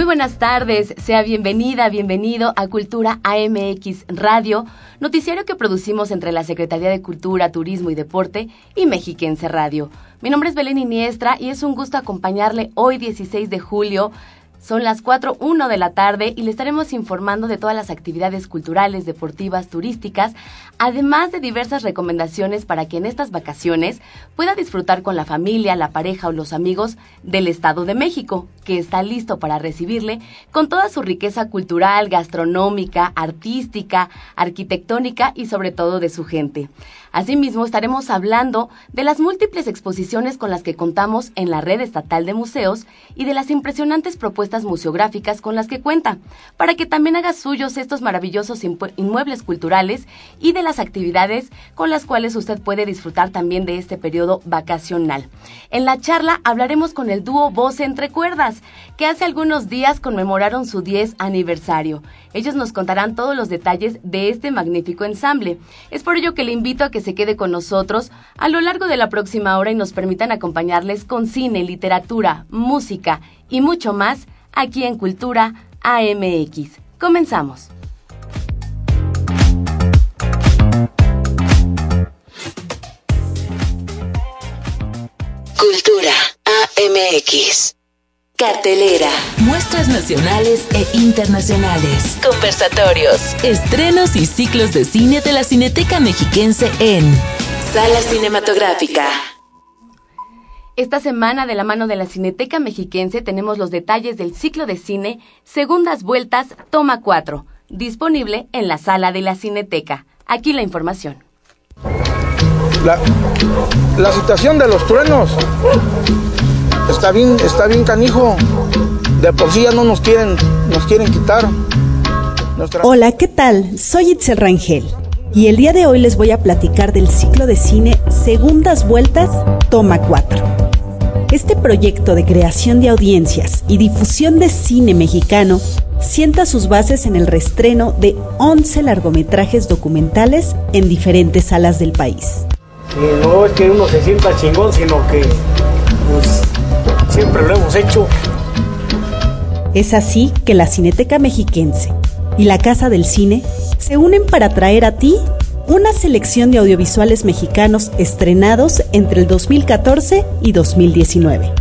Muy buenas tardes, sea bienvenida, bienvenido a Cultura AMX Radio, noticiario que producimos entre la Secretaría de Cultura, Turismo y Deporte y Mexiquense Radio. Mi nombre es Belén Iniestra y es un gusto acompañarle hoy 16 de julio son las 4.1 de la tarde y le estaremos informando de todas las actividades culturales, deportivas, turísticas, además de diversas recomendaciones para que en estas vacaciones pueda disfrutar con la familia, la pareja o los amigos del Estado de México, que está listo para recibirle con toda su riqueza cultural, gastronómica, artística, arquitectónica y sobre todo de su gente. Asimismo, estaremos hablando de las múltiples exposiciones con las que contamos en la red estatal de museos y de las impresionantes propuestas museográficas con las que cuenta, para que también haga suyos estos maravillosos inmuebles culturales y de las actividades con las cuales usted puede disfrutar también de este periodo vacacional. En la charla hablaremos con el dúo Voz Entre Cuerdas, que hace algunos días conmemoraron su 10 aniversario. Ellos nos contarán todos los detalles de este magnífico ensamble. Es por ello que le invito a que se quede con nosotros a lo largo de la próxima hora y nos permitan acompañarles con cine, literatura, música y mucho más aquí en Cultura AMX. Comenzamos. Cultura AMX. Cartelera. Muestras nacionales e internacionales. Conversatorios. Estrenos y ciclos de cine de la Cineteca Mexiquense en Sala Cinematográfica. Esta semana, de la mano de la Cineteca Mexiquense, tenemos los detalles del ciclo de cine Segundas Vueltas, Toma 4, disponible en la sala de la Cineteca. Aquí la información. La, la situación de los truenos está bien, está bien canijo. De por sí ya no nos quieren, nos quieren quitar. Hola, ¿qué tal? Soy Itzel Rangel y el día de hoy les voy a platicar del ciclo de cine Segundas Vueltas, Toma 4. Este proyecto de creación de audiencias y difusión de cine mexicano sienta sus bases en el restreno de 11 largometrajes documentales en diferentes salas del país. no es que uno se sienta chingón, sino que Siempre lo hemos hecho. Es así que la Cineteca Mexiquense y la Casa del Cine se unen para traer a ti una selección de audiovisuales mexicanos estrenados entre el 2014 y 2019.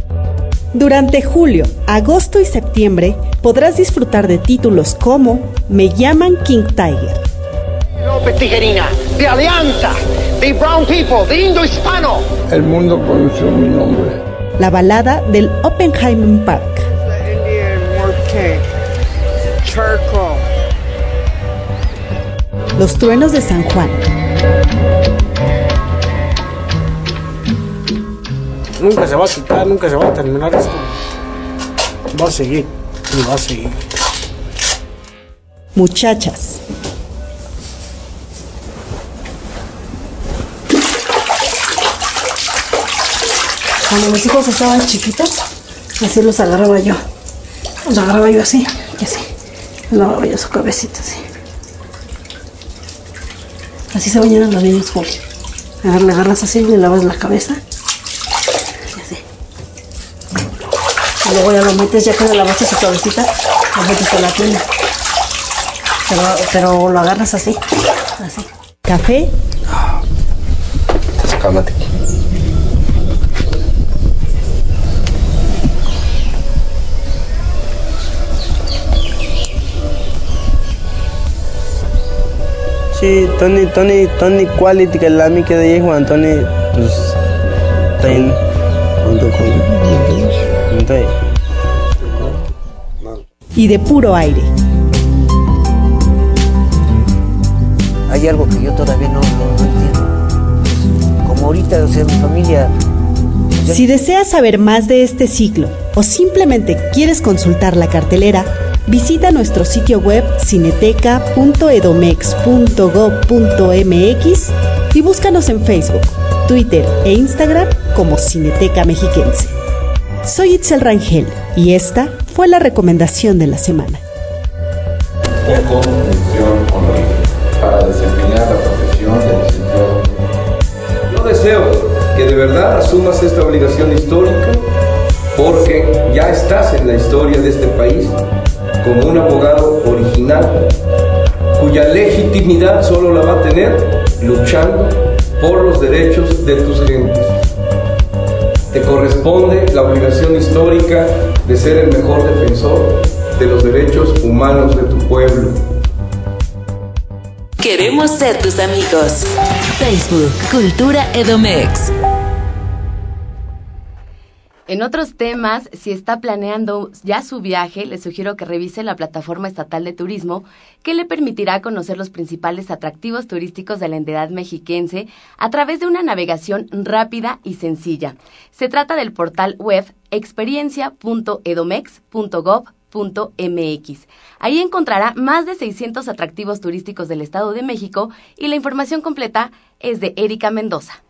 Durante julio, agosto y septiembre podrás disfrutar de títulos como Me llaman King Tiger. López Tijerina, de Alianza, de Brown People, de Indo Hispano. El mundo conoció mi nombre la balada del Oppenheimer Park. Los truenos de San Juan. Nunca se va a quitar, nunca se va a terminar esto. Va a seguir y va a seguir. Muchachas. Cuando mis hijos estaban chiquitos, así los agarraba yo. Los agarraba yo así, y así. Lavaba yo su cabecita así. Así se bañan los niños, Juli. Le agarras así, le lavas la cabeza. Y así. Y luego ya lo metes, ya que le lavaste su cabecita, lo metes en la tina. Pero, pero lo agarras así, así. ¿Café? Cálmate. Sí, Tony, Tony, Tony Quality, que es la mica de Juan Tony, pues, ten, Y de puro aire. Hay algo que yo todavía no, no, entiendo. Como ahorita, o sea, mi familia Si deseas saber más de este ciclo o simplemente quieres consultar la cartelera, visita nuestro sitio web cineteca.edomex.gov.mx y búscanos en Facebook, Twitter e Instagram como Cineteca Mexiquense. Soy Itzel Rangel y esta fue la recomendación de la semana. para desempeñar la profesión de licenciado. Yo deseo que de verdad asumas esta obligación histórica porque ya estás en la historia de este país como un abogado original cuya legitimidad solo la va a tener luchando por los derechos de tus gentes. Te corresponde la obligación histórica de ser el mejor defensor de los derechos humanos de tu pueblo. Queremos ser tus amigos. Facebook, Cultura Edomex. En otros temas, si está planeando ya su viaje, le sugiero que revise la plataforma estatal de turismo que le permitirá conocer los principales atractivos turísticos de la entidad mexiquense a través de una navegación rápida y sencilla. Se trata del portal web experiencia.edomex.gov.mx. Ahí encontrará más de 600 atractivos turísticos del Estado de México y la información completa es de Erika Mendoza.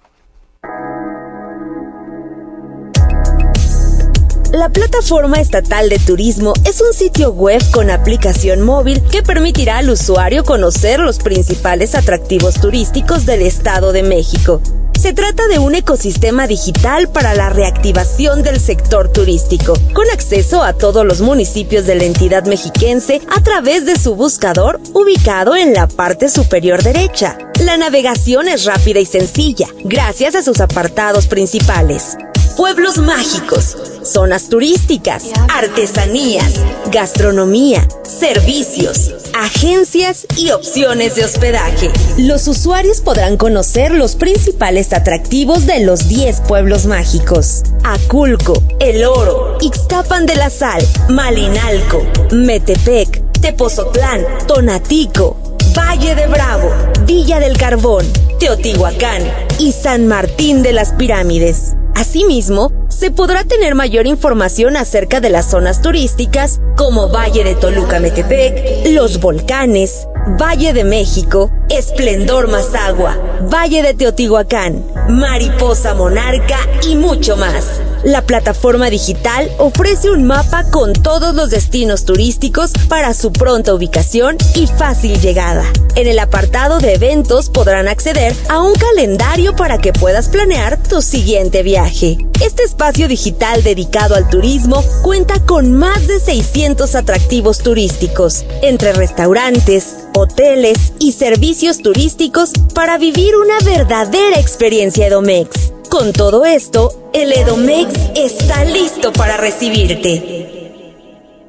La plataforma estatal de turismo es un sitio web con aplicación móvil que permitirá al usuario conocer los principales atractivos turísticos del Estado de México. Se trata de un ecosistema digital para la reactivación del sector turístico, con acceso a todos los municipios de la entidad mexiquense a través de su buscador ubicado en la parte superior derecha. La navegación es rápida y sencilla, gracias a sus apartados principales pueblos mágicos, zonas turísticas, artesanías, gastronomía, servicios, agencias y opciones de hospedaje. Los usuarios podrán conocer los principales atractivos de los 10 pueblos mágicos. Aculco, El Oro, Ixtapan de la Sal, Malinalco, Metepec, Tepozotlán, Tonatico, Valle de Bravo, Villa del Carbón, Teotihuacán y San Martín de las Pirámides. Asimismo, se podrá tener mayor información acerca de las zonas turísticas como Valle de Toluca Metepec, los volcanes, Valle de México, Esplendor Mazagua, Valle de Teotihuacán, Mariposa Monarca y mucho más. La plataforma digital ofrece un mapa con todos los destinos turísticos para su pronta ubicación y fácil llegada. En el apartado de eventos podrán acceder a un calendario para que puedas planear tu siguiente viaje. Este espacio digital dedicado al turismo cuenta con más de 600 atractivos turísticos, entre restaurantes, hoteles y servicios turísticos para vivir una verdadera experiencia Edomex. Con todo esto, el Edomex está listo para recibirte.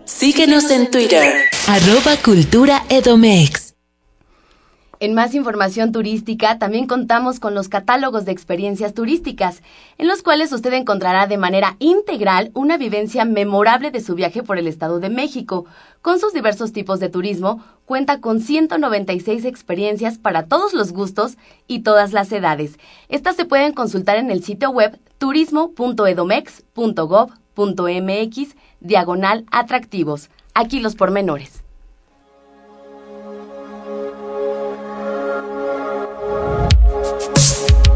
Síguenos en Twitter, arroba Cultura Edomex. En más información turística, también contamos con los catálogos de experiencias turísticas, en los cuales usted encontrará de manera integral una vivencia memorable de su viaje por el Estado de México. Con sus diversos tipos de turismo, cuenta con 196 experiencias para todos los gustos y todas las edades. Estas se pueden consultar en el sitio web turismo.edomex.gov.mx diagonal atractivos. Aquí los pormenores.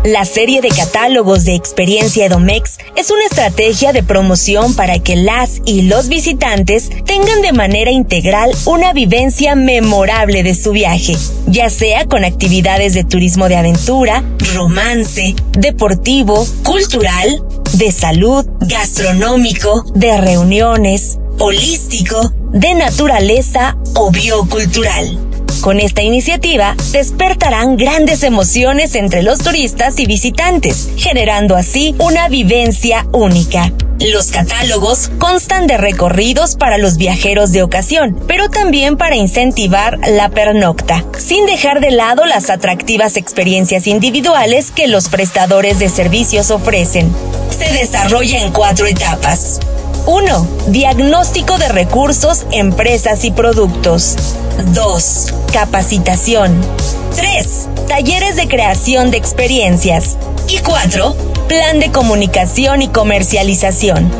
La serie de catálogos de Experiencia Edomex es una estrategia de promoción para que las y los visitantes tengan de manera integral una vivencia memorable de su viaje, ya sea con actividades de turismo de aventura, romance, deportivo, cultural, de salud, gastronómico, de reuniones, holístico, de naturaleza o biocultural. Con esta iniciativa despertarán grandes emociones entre los turistas y visitantes, generando así una vivencia única. Los catálogos constan de recorridos para los viajeros de ocasión, pero también para incentivar la pernocta, sin dejar de lado las atractivas experiencias individuales que los prestadores de servicios ofrecen. Se desarrolla en cuatro etapas. 1. Diagnóstico de recursos, empresas y productos. 2. Capacitación. 3. Talleres de creación de experiencias. Y 4. Plan de Comunicación y Comercialización.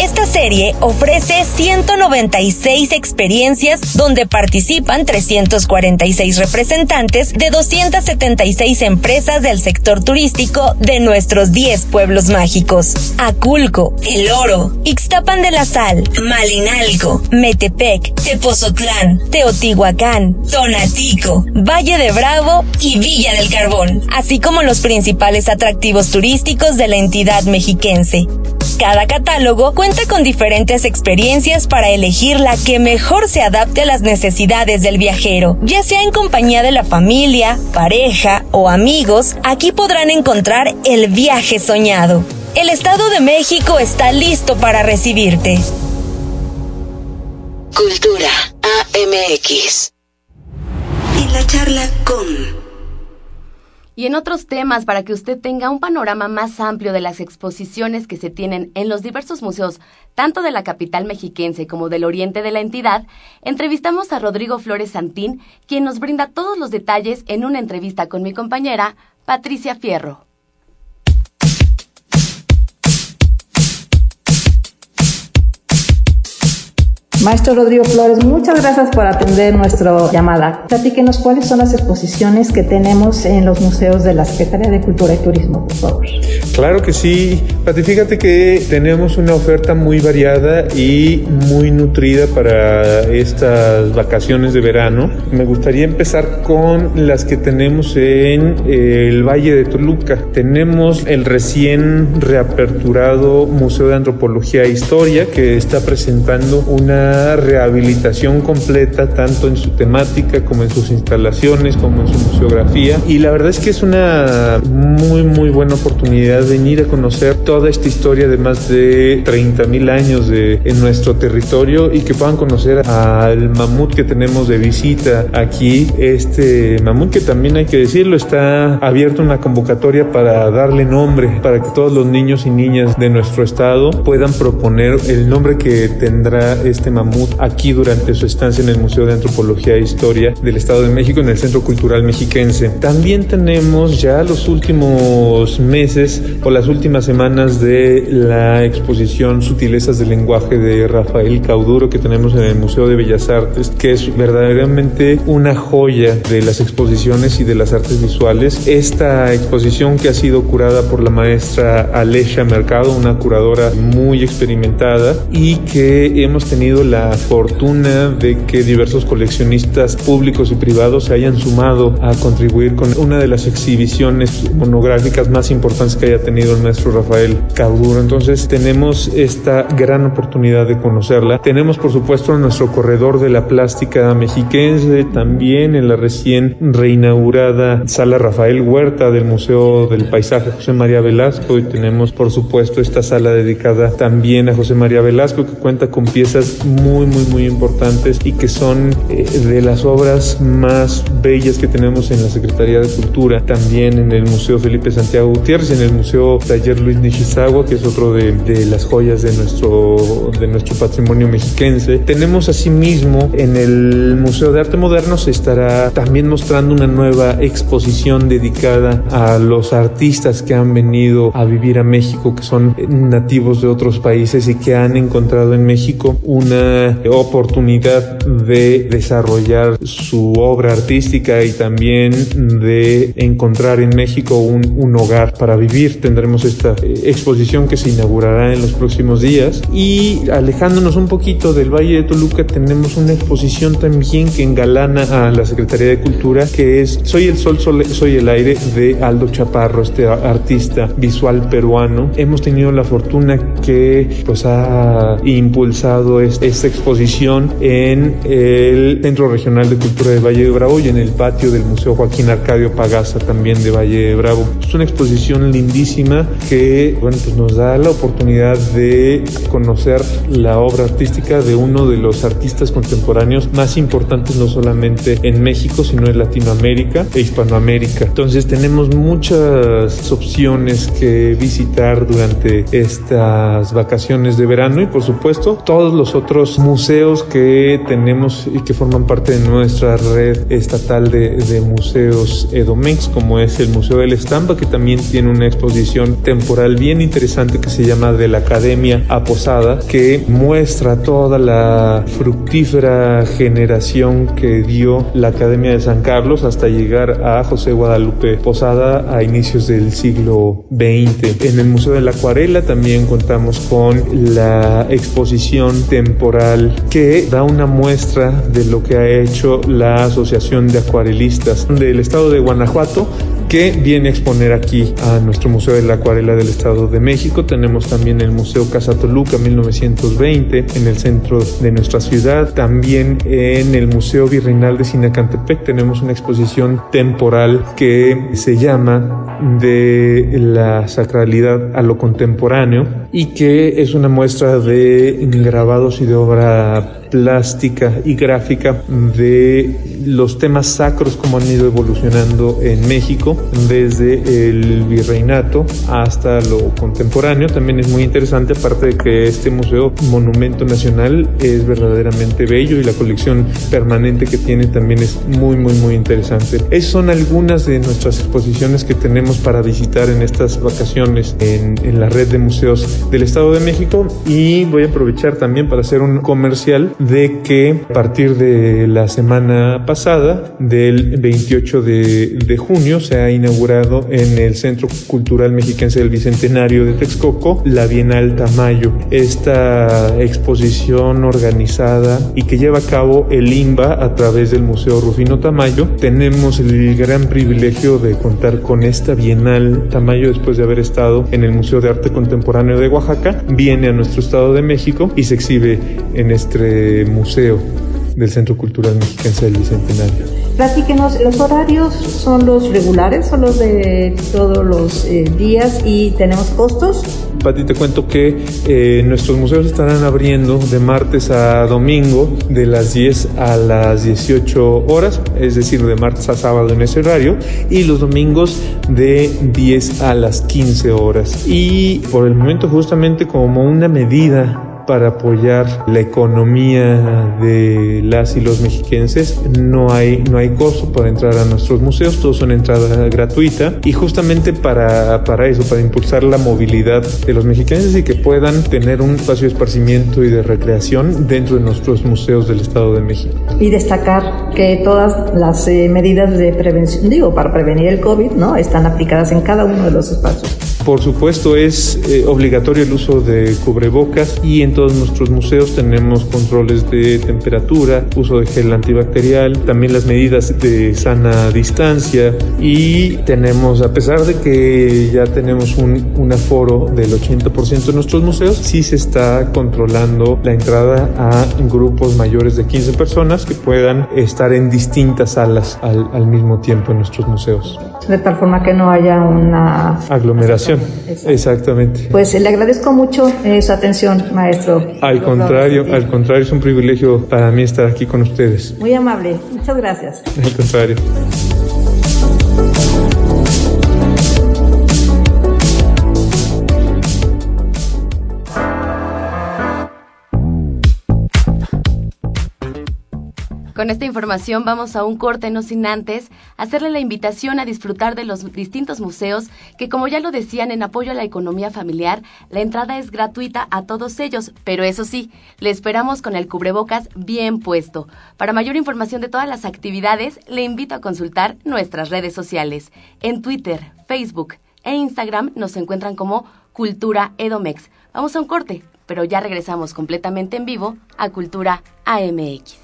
Esta serie ofrece 196 experiencias donde participan 346 representantes de 276 empresas del sector turístico de nuestros 10 pueblos mágicos. Aculco, El Oro, Ixtapan de la Sal, Malinalco, Metepec, Tepozotlán, Teotihuacán, Tonatico, Valle de Bravo y Villa del Carbón, así como los principales atractivos turísticos de la entidad mexiquense. Cada catálogo cuenta con diferentes experiencias para elegir la que mejor se adapte a las necesidades del viajero. Ya sea en compañía de la familia, pareja o amigos, aquí podrán encontrar el viaje soñado. El Estado de México está listo para recibirte. Cultura AMX. En la charla con... Y en otros temas, para que usted tenga un panorama más amplio de las exposiciones que se tienen en los diversos museos, tanto de la capital mexiquense como del oriente de la entidad, entrevistamos a Rodrigo Flores Santín, quien nos brinda todos los detalles en una entrevista con mi compañera Patricia Fierro. Maestro Rodrigo Flores, muchas gracias por atender nuestra llamada. Platíquenos cuáles son las exposiciones que tenemos en los museos de la Secretaría de Cultura y Turismo, por favor. Claro que sí. Pati, fíjate que tenemos una oferta muy variada y muy nutrida para estas vacaciones de verano. Me gustaría empezar con las que tenemos en el Valle de Toluca. Tenemos el recién reaperturado Museo de Antropología e Historia que está presentando una rehabilitación completa tanto en su temática como en sus instalaciones, como en su museografía. Y la verdad es que es una muy, muy buena oportunidad de venir a conocer toda esta historia de más de 30 mil años de, en nuestro territorio y que puedan conocer al mamut que tenemos de visita aquí. Este mamut que también hay que decirlo, está abierto una convocatoria para darle nombre, para que todos los niños y niñas de nuestro estado puedan proponer el nombre que tendrá este mamut aquí durante su estancia en el Museo de Antropología e Historia del Estado de México en el Centro Cultural Mexiquense. También tenemos ya los últimos meses o las últimas semanas de la exposición Sutilezas del lenguaje de Rafael Cauduro que tenemos en el Museo de Bellas Artes, que es verdaderamente una joya de las exposiciones y de las artes visuales. Esta exposición que ha sido curada por la maestra Alesha Mercado, una curadora muy experimentada y que hemos tenido la fortuna de que diversos coleccionistas públicos y privados se hayan sumado a contribuir con una de las exhibiciones monográficas más importantes que haya tenido el maestro Rafael Cauduro. Entonces tenemos esta gran oportunidad de conocerla. Tenemos por supuesto nuestro corredor de la plástica mexiquense, también en la recién reinaugurada Sala Rafael Huerta del Museo del Paisaje José María Velasco y tenemos por supuesto esta sala dedicada también a José María Velasco que cuenta con piezas muy, muy importantes y que son eh, de las obras más bellas que tenemos en la Secretaría de Cultura, también en el Museo Felipe Santiago Gutiérrez, en el Museo Taller Luis Nishizawa, que es otro de, de las joyas de nuestro, de nuestro patrimonio mexiquense. Tenemos asimismo en el Museo de Arte Moderno se estará también mostrando una nueva exposición dedicada a los artistas que han venido a vivir a México, que son nativos de otros países y que han encontrado en México una oportunidad de desarrollar su obra artística y también de encontrar en México un, un hogar para vivir. Tendremos esta eh, exposición que se inaugurará en los próximos días y alejándonos un poquito del Valle de Toluca tenemos una exposición también que engalana a la Secretaría de Cultura que es Soy el Sol, Soy el Aire de Aldo Chaparro, este artista visual peruano. Hemos tenido la fortuna que pues ha impulsado este esta exposición en el Centro Regional de Cultura de Valle de Bravo y en el patio del Museo Joaquín Arcadio Pagasa también de Valle de Bravo. Es una exposición lindísima que bueno, pues nos da la oportunidad de conocer la obra artística de uno de los artistas contemporáneos más importantes no solamente en México, sino en Latinoamérica e Hispanoamérica. Entonces tenemos muchas opciones que visitar durante estas vacaciones de verano y por supuesto todos los otros museos que tenemos y que forman parte de nuestra red estatal de, de museos Edomex, como es el Museo de la Estampa, que también tiene una exposición temporal bien interesante que se llama De la Academia a Posada, que muestra toda la fructífera generación que dio la Academia de San Carlos hasta llegar a José Guadalupe Posada a inicios del siglo XX. En el Museo de la Acuarela también contamos con la exposición temporal que da una muestra de lo que ha hecho la Asociación de Acuarelistas del Estado de Guanajuato que viene a exponer aquí a nuestro Museo de la Acuarela del Estado de México. Tenemos también el Museo Casa Toluca 1920 en el centro de nuestra ciudad. También en el Museo Virreinal de Sinacantepec tenemos una exposición temporal que se llama de la sacralidad a lo contemporáneo y que es una muestra de grabados y de obra plástica y gráfica de los temas sacros como han ido evolucionando en México desde el virreinato hasta lo contemporáneo. También es muy interesante, aparte de que este museo monumento nacional es verdaderamente bello y la colección permanente que tiene también es muy, muy, muy interesante. Esas son algunas de nuestras exposiciones que tenemos para visitar en estas vacaciones en, en la red de museos del Estado de México y voy a aprovechar también para hacer un comercial de que a partir de la semana pasada, del 28 de, de, junio, se ha inaugurado en el Centro Cultural Mexiquense del Bicentenario de Texcoco la Bienal Tamayo. Esta exposición organizada y que lleva a cabo el IMBA a través del Museo Rufino Tamayo. Tenemos el gran privilegio de contar con esta Bienal Tamayo después de haber estado en el Museo de Arte Contemporáneo de Oaxaca. Viene a nuestro Estado de México y se exhibe en este museo del Centro Cultural Mexiquense del Bicentenario. Platíquenos, ¿los horarios son los regulares, son los de todos los eh, días y tenemos costos? Pati, te cuento que eh, nuestros museos estarán abriendo de martes a domingo de las 10 a las 18 horas, es decir, de martes a sábado en ese horario, y los domingos de 10 a las 15 horas. Y por el momento, justamente como una medida para apoyar la economía de las y los mexiquenses. No hay, no hay costo para entrar a nuestros museos, todos son entrada gratuita y justamente para, para eso, para impulsar la movilidad de los mexiquenses y que puedan tener un espacio de esparcimiento y de recreación dentro de nuestros museos del Estado de México. Y destacar que todas las eh, medidas de prevención, digo, para prevenir el COVID, ¿no? Están aplicadas en cada uno de los espacios. Por supuesto es eh, obligatorio el uso de cubrebocas y en todos nuestros museos tenemos controles de temperatura, uso de gel antibacterial, también las medidas de sana distancia y tenemos, a pesar de que ya tenemos un, un aforo del 80% de nuestros museos, sí se está controlando la entrada a grupos mayores de 15 personas que puedan estar en distintas salas al, al mismo tiempo en nuestros museos. De tal forma que no haya una aglomeración. Exactamente. Pues le agradezco mucho eh, su atención, Al contrario, al contrario, es un privilegio para mí estar aquí con ustedes. Muy amable, muchas gracias. Al contrario. Con esta información vamos a un corte, no sin antes hacerle la invitación a disfrutar de los distintos museos que, como ya lo decían, en apoyo a la economía familiar, la entrada es gratuita a todos ellos, pero eso sí, le esperamos con el cubrebocas bien puesto. Para mayor información de todas las actividades, le invito a consultar nuestras redes sociales. En Twitter, Facebook e Instagram nos encuentran como Cultura Edomex. Vamos a un corte, pero ya regresamos completamente en vivo a Cultura AMX.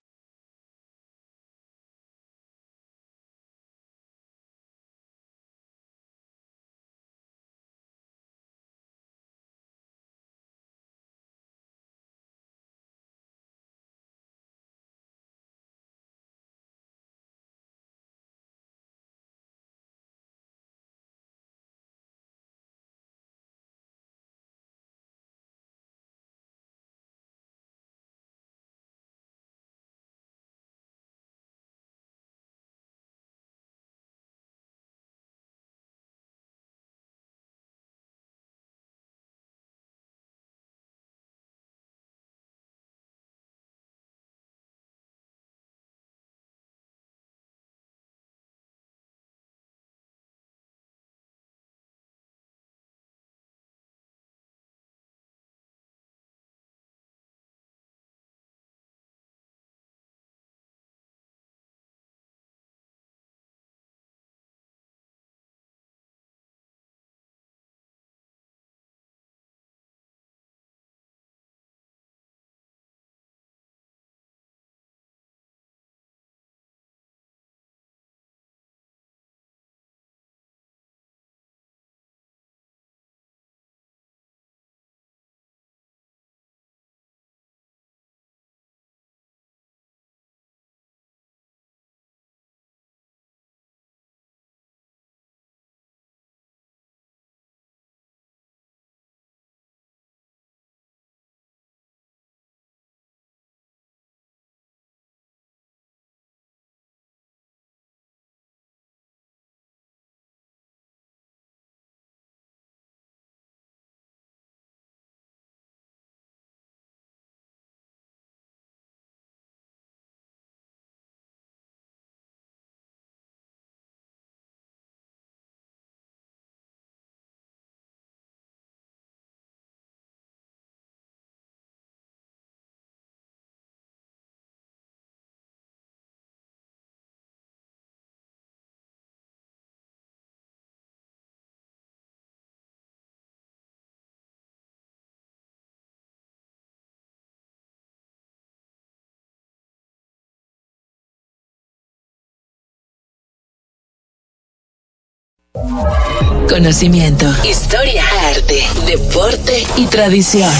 Conocimiento, historia, arte, deporte y tradición.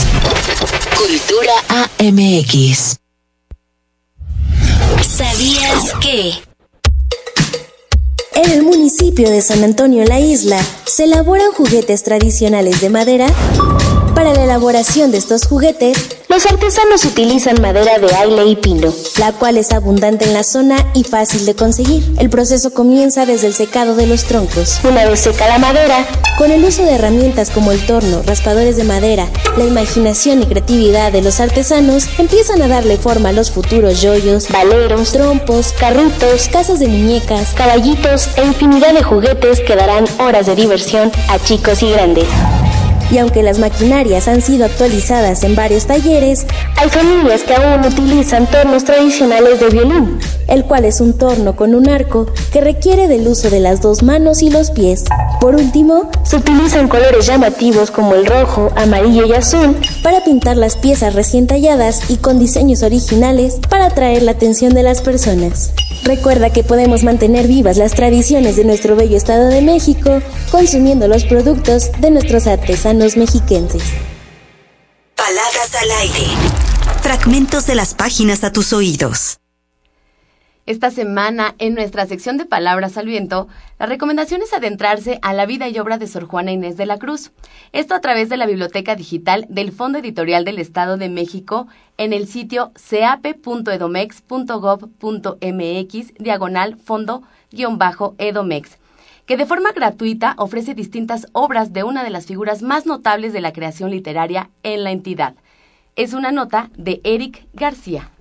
Cultura AMX. ¿Sabías que? En el municipio de San Antonio La Isla se elaboran juguetes tradicionales de madera para la elaboración de estos juguetes, los artesanos utilizan madera de aile y pino, la cual es abundante en la zona y fácil de conseguir. El proceso comienza desde el secado de los troncos. Una vez seca la madera, con el uso de herramientas como el torno, raspadores de madera, la imaginación y creatividad de los artesanos empiezan a darle forma a los futuros yoyos, valeros, trompos, carritos, casas de muñecas, caballitos e infinidad de juguetes que darán horas de diversión a chicos y grandes y aunque las maquinarias han sido actualizadas en varios talleres, hay familias que aún utilizan tornos tradicionales de violín, el cual es un torno con un arco que requiere del uso de las dos manos y los pies. Por último, se utilizan colores llamativos como el rojo, amarillo y azul para pintar las piezas recién talladas y con diseños originales para atraer la atención de las personas. Recuerda que podemos mantener vivas las tradiciones de nuestro bello Estado de México consumiendo los productos de nuestros artesanos mexiquenses. Palabras al aire. Fragmentos de las páginas a tus oídos. Esta semana, en nuestra sección de Palabras al Viento, la recomendación es adentrarse a la vida y obra de Sor Juana Inés de la Cruz. Esto a través de la biblioteca digital del Fondo Editorial del Estado de México en el sitio ceape.edomex.gov.mx diagonal fondo-edomex que de forma gratuita ofrece distintas obras de una de las figuras más notables de la creación literaria en la entidad. Es una nota de Eric García.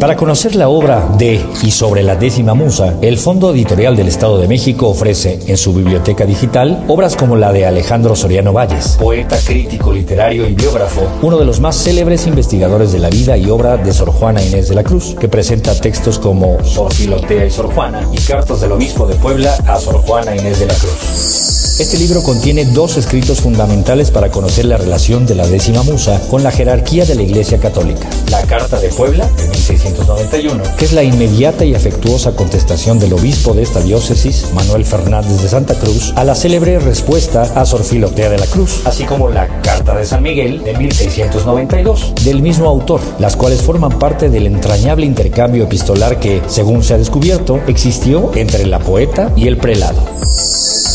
Para conocer la obra de y sobre la décima musa, el Fondo Editorial del Estado de México ofrece en su biblioteca digital obras como la de Alejandro Soriano Valles, poeta, crítico, literario y biógrafo, uno de los más célebres investigadores de la vida y obra de Sor Juana Inés de la Cruz, que presenta textos como Sor Filotea y Sor Juana y cartas del obispo de Puebla a Sor Juana Inés de la Cruz. Este libro contiene dos escritos fundamentales para conocer la relación de la décima musa con la jerarquía de la Iglesia Católica. La Carta de Puebla, de 1691, que es la inmediata y afectuosa contestación del obispo de esta diócesis, Manuel Fernández de Santa Cruz, a la célebre respuesta a Sor Filotea de la Cruz, así como la Carta de San Miguel, de 1692, del mismo autor, las cuales forman parte del entrañable intercambio epistolar que, según se ha descubierto, existió entre la poeta y el prelado.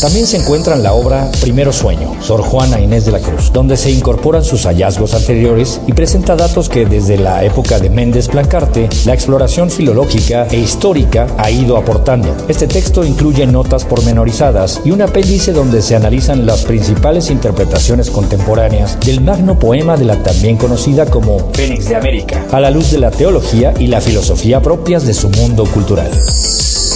También se encuentra en la obra Primero Sueño, Sor Juana Inés de la Cruz, donde se incorporan sus hallazgos anteriores y presenta datos que desde la época de Méndez Plancarte, la exploración filológica e histórica ha ido aportando. Este texto incluye notas pormenorizadas y un apéndice donde se analizan las principales interpretaciones contemporáneas del magno poema de la también conocida como Fénix de América, a la luz de la teología y la filosofía propias de su mundo cultural.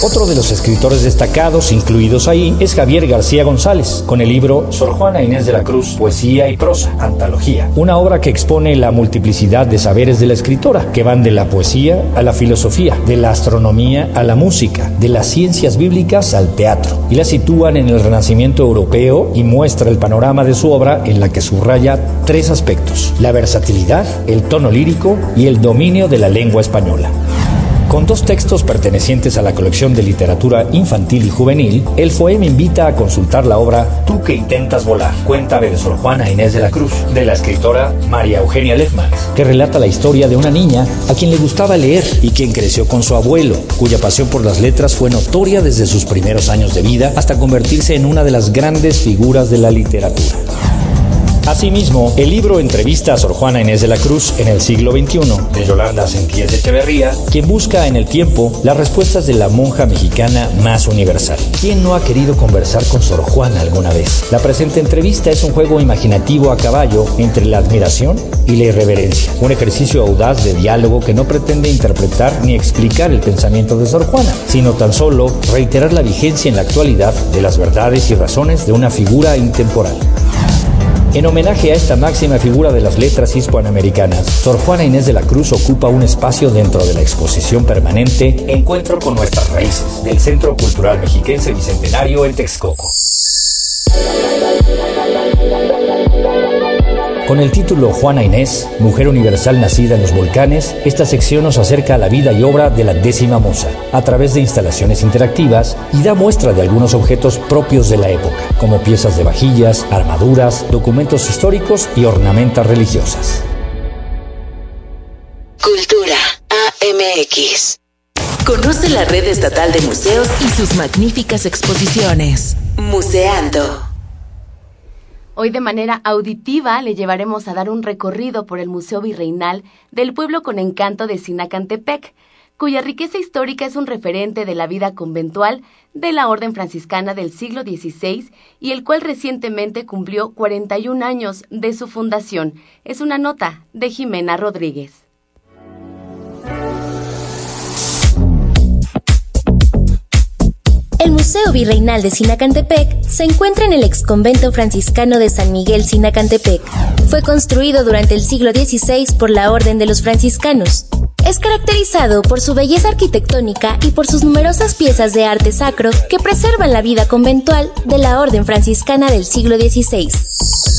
Otro de los escritores destacados incluidos ahí es Javier García González, con el libro Sor Juana Inés de la Cruz, Poesía y Prosa, Antología, una obra que expone la multiplicidad de saberes de la escritora, que van de la poesía a la filosofía, de la astronomía a la música, de las ciencias bíblicas al teatro, y la sitúan en el Renacimiento europeo y muestra el panorama de su obra en la que subraya tres aspectos, la versatilidad, el tono lírico y el dominio de la lengua española. Con dos textos pertenecientes a la colección de literatura infantil y juvenil, el FOEM invita a consultar la obra Tú que intentas volar, cuéntame de Sor Juana Inés de la Cruz, de la escritora María Eugenia Lefmans, que relata la historia de una niña a quien le gustaba leer y quien creció con su abuelo, cuya pasión por las letras fue notoria desde sus primeros años de vida hasta convertirse en una de las grandes figuras de la literatura. Asimismo, el libro entrevista a Sor Juana Inés de la Cruz en el siglo XXI, de Yolanda Sentíes Echeverría, quien busca en el tiempo las respuestas de la monja mexicana más universal. ¿Quién no ha querido conversar con Sor Juana alguna vez? La presente entrevista es un juego imaginativo a caballo entre la admiración y la irreverencia, un ejercicio audaz de diálogo que no pretende interpretar ni explicar el pensamiento de Sor Juana, sino tan solo reiterar la vigencia en la actualidad de las verdades y razones de una figura intemporal. En homenaje a esta máxima figura de las letras hispanoamericanas, Sor Juana Inés de la Cruz ocupa un espacio dentro de la exposición permanente Encuentro con nuestras raíces del Centro Cultural Mexiquense Bicentenario en Texcoco. Con el título Juana Inés, Mujer Universal nacida en los volcanes, esta sección nos acerca a la vida y obra de la décima musa, a través de instalaciones interactivas y da muestra de algunos objetos propios de la época, como piezas de vajillas, armaduras, documentos históricos y ornamentas religiosas. Cultura AMX. Conoce la red estatal de museos y sus magníficas exposiciones. Museando. Hoy de manera auditiva le llevaremos a dar un recorrido por el Museo Virreinal del pueblo con encanto de Sinacantepec, cuya riqueza histórica es un referente de la vida conventual de la Orden Franciscana del siglo XVI y el cual recientemente cumplió 41 años de su fundación. Es una nota de Jimena Rodríguez. Museo Virreinal de Sinacantepec se encuentra en el exconvento franciscano de San Miguel Sinacantepec. Fue construido durante el siglo XVI por la Orden de los Franciscanos. Es caracterizado por su belleza arquitectónica y por sus numerosas piezas de arte sacro que preservan la vida conventual de la Orden Franciscana del siglo XVI.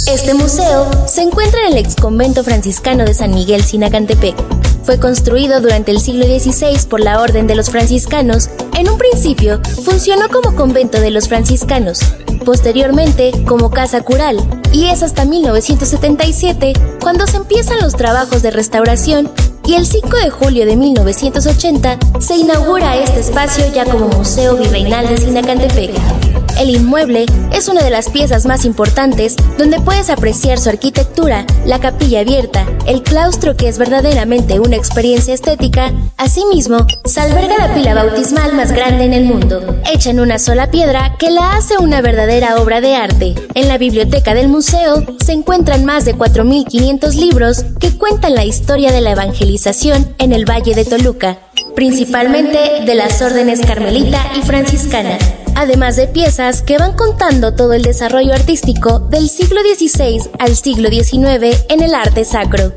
Este museo se encuentra en el exconvento franciscano de San Miguel Sinacantepec. Fue construido durante el siglo XVI por la Orden de los Franciscanos. En un principio funcionó como convento de los franciscanos, posteriormente como casa cural, y es hasta 1977 cuando se empiezan los trabajos de restauración y el 5 de julio de 1980 se inaugura este espacio ya como Museo Virreinal de Sinacantepec. El inmueble es una de las piezas más importantes donde puedes apreciar su arquitectura, la capilla abierta, el claustro que es verdaderamente una experiencia estética, asimismo, se alberga la pila bautismal más grande en el mundo, hecha en una sola piedra que la hace una verdadera obra de arte. En la biblioteca del museo se encuentran más de 4.500 libros que cuentan la historia de la evangelización en el Valle de Toluca, principalmente de las órdenes carmelita y franciscana además de piezas que van contando todo el desarrollo artístico del siglo XVI al siglo XIX en el arte sacro.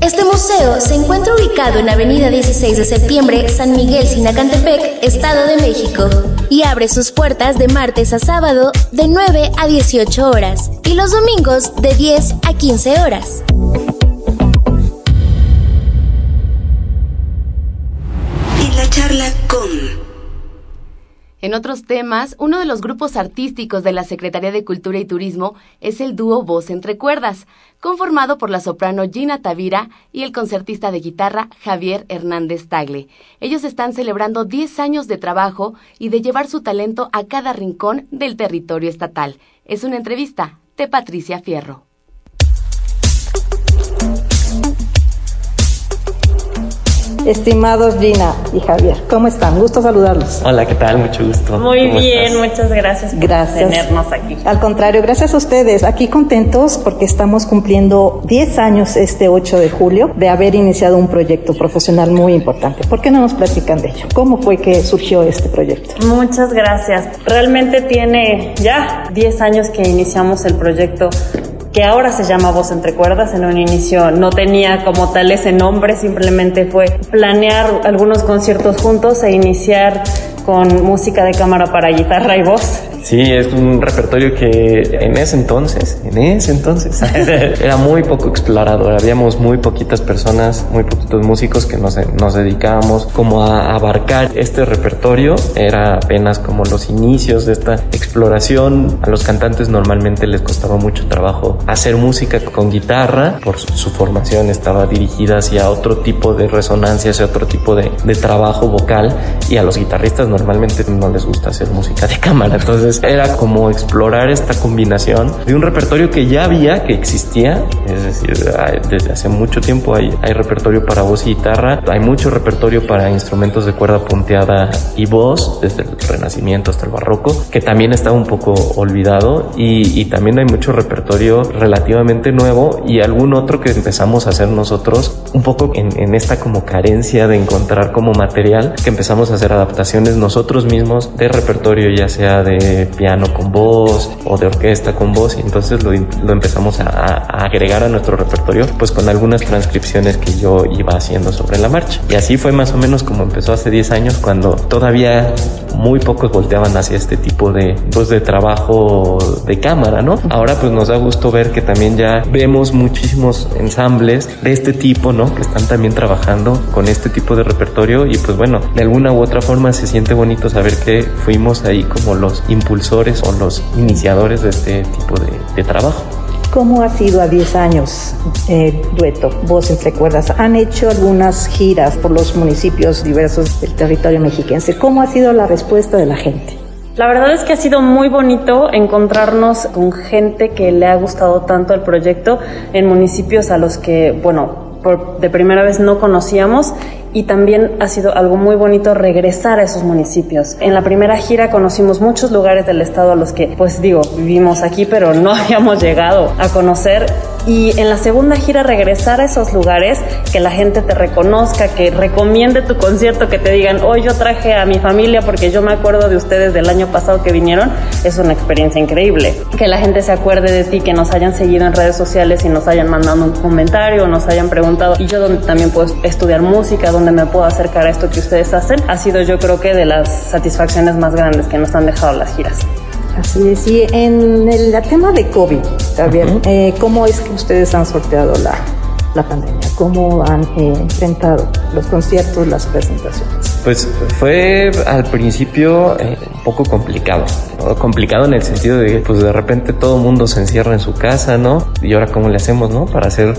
Este museo se encuentra ubicado en Avenida 16 de Septiembre, San Miguel, Sinacantepec, Estado de México, y abre sus puertas de martes a sábado de 9 a 18 horas y los domingos de 10 a 15 horas. En la charla con en otros temas, uno de los grupos artísticos de la Secretaría de Cultura y Turismo es el dúo Voz entre Cuerdas, conformado por la soprano Gina Tavira y el concertista de guitarra Javier Hernández Tagle. Ellos están celebrando 10 años de trabajo y de llevar su talento a cada rincón del territorio estatal. Es una entrevista de Patricia Fierro. Estimados Gina y Javier, ¿cómo están? Gusto saludarlos. Hola, ¿qué tal? Mucho gusto. Muy bien, muchas gracias por gracias. tenernos aquí. Al contrario, gracias a ustedes. Aquí contentos porque estamos cumpliendo 10 años este 8 de julio de haber iniciado un proyecto profesional muy importante. ¿Por qué no nos platican de ello? ¿Cómo fue que surgió este proyecto? Muchas gracias. Realmente tiene ya 10 años que iniciamos el proyecto que ahora se llama Voz entre Cuerdas. En un inicio no tenía como tal ese nombre, simplemente fue planear algunos conciertos juntos e iniciar con música de cámara para guitarra y voz. Sí, es un repertorio que en ese entonces, en ese entonces, era muy poco explorador. Habíamos muy poquitas personas, muy poquitos músicos que nos, nos dedicábamos como a abarcar este repertorio. Era apenas como los inicios de esta exploración. A los cantantes normalmente les costaba mucho trabajo hacer música con guitarra, por su, su formación estaba dirigida hacia otro tipo de resonancia, hacia otro tipo de, de trabajo vocal y a los guitarristas normalmente no les gusta hacer música de cámara. Entonces era como explorar esta combinación de un repertorio que ya había, que existía, es decir, desde hace mucho tiempo hay, hay repertorio para voz y guitarra, hay mucho repertorio para instrumentos de cuerda punteada y voz, desde el Renacimiento hasta el Barroco, que también está un poco olvidado. Y, y también hay mucho repertorio relativamente nuevo y algún otro que empezamos a hacer nosotros un poco en, en esta como carencia de encontrar como material que empezamos a hacer adaptaciones nosotros mismos de repertorio, ya sea de piano con voz o de orquesta con voz, y entonces lo, lo empezamos a, a, agregar a nuestro repertorio, pues con algunas transcripciones que yo iba haciendo sobre la marcha. Y así fue más o menos como empezó hace 10 años, cuando todavía muy pocos volteaban hacia este tipo de, pues, de trabajo de cámara, ¿no? Ahora pues nos da gusto ver que también ya vemos muchísimos ensambles de este tipo, ¿no? Que están también trabajando con este tipo de repertorio y pues bueno, de alguna u otra forma se siente bonito saber que fuimos ahí como los impulsores o los iniciadores de este tipo de, de trabajo. ¿Cómo ha sido a 10 años eh, Dueto? Vos entre cuerdas. Han hecho algunas giras por los municipios diversos del territorio mexiquense. ¿Cómo ha sido la respuesta de la gente? La verdad es que ha sido muy bonito encontrarnos con gente que le ha gustado tanto el proyecto en municipios a los que, bueno, por, de primera vez no conocíamos y también ha sido algo muy bonito regresar a esos municipios. En la primera gira conocimos muchos lugares del estado a los que, pues digo, vivimos aquí, pero no habíamos llegado a conocer. Y en la segunda gira regresar a esos lugares, que la gente te reconozca, que recomiende tu concierto, que te digan, hoy yo traje a mi familia porque yo me acuerdo de ustedes del año pasado que vinieron, es una experiencia increíble. Que la gente se acuerde de ti, que nos hayan seguido en redes sociales y nos hayan mandado un comentario, nos hayan preguntado, y yo donde también puedo estudiar música, donde me puedo acercar a esto que ustedes hacen, ha sido yo creo que de las satisfacciones más grandes que nos han dejado las giras. Así es, y en el tema de COVID, también, eh, ¿cómo es que ustedes han sorteado la, la pandemia? ¿Cómo han eh, enfrentado los conciertos, las presentaciones? Pues fue al principio eh, un poco complicado, ¿no? complicado en el sentido de que pues de repente todo el mundo se encierra en su casa, ¿no? Y ahora cómo le hacemos, ¿no? Para hacer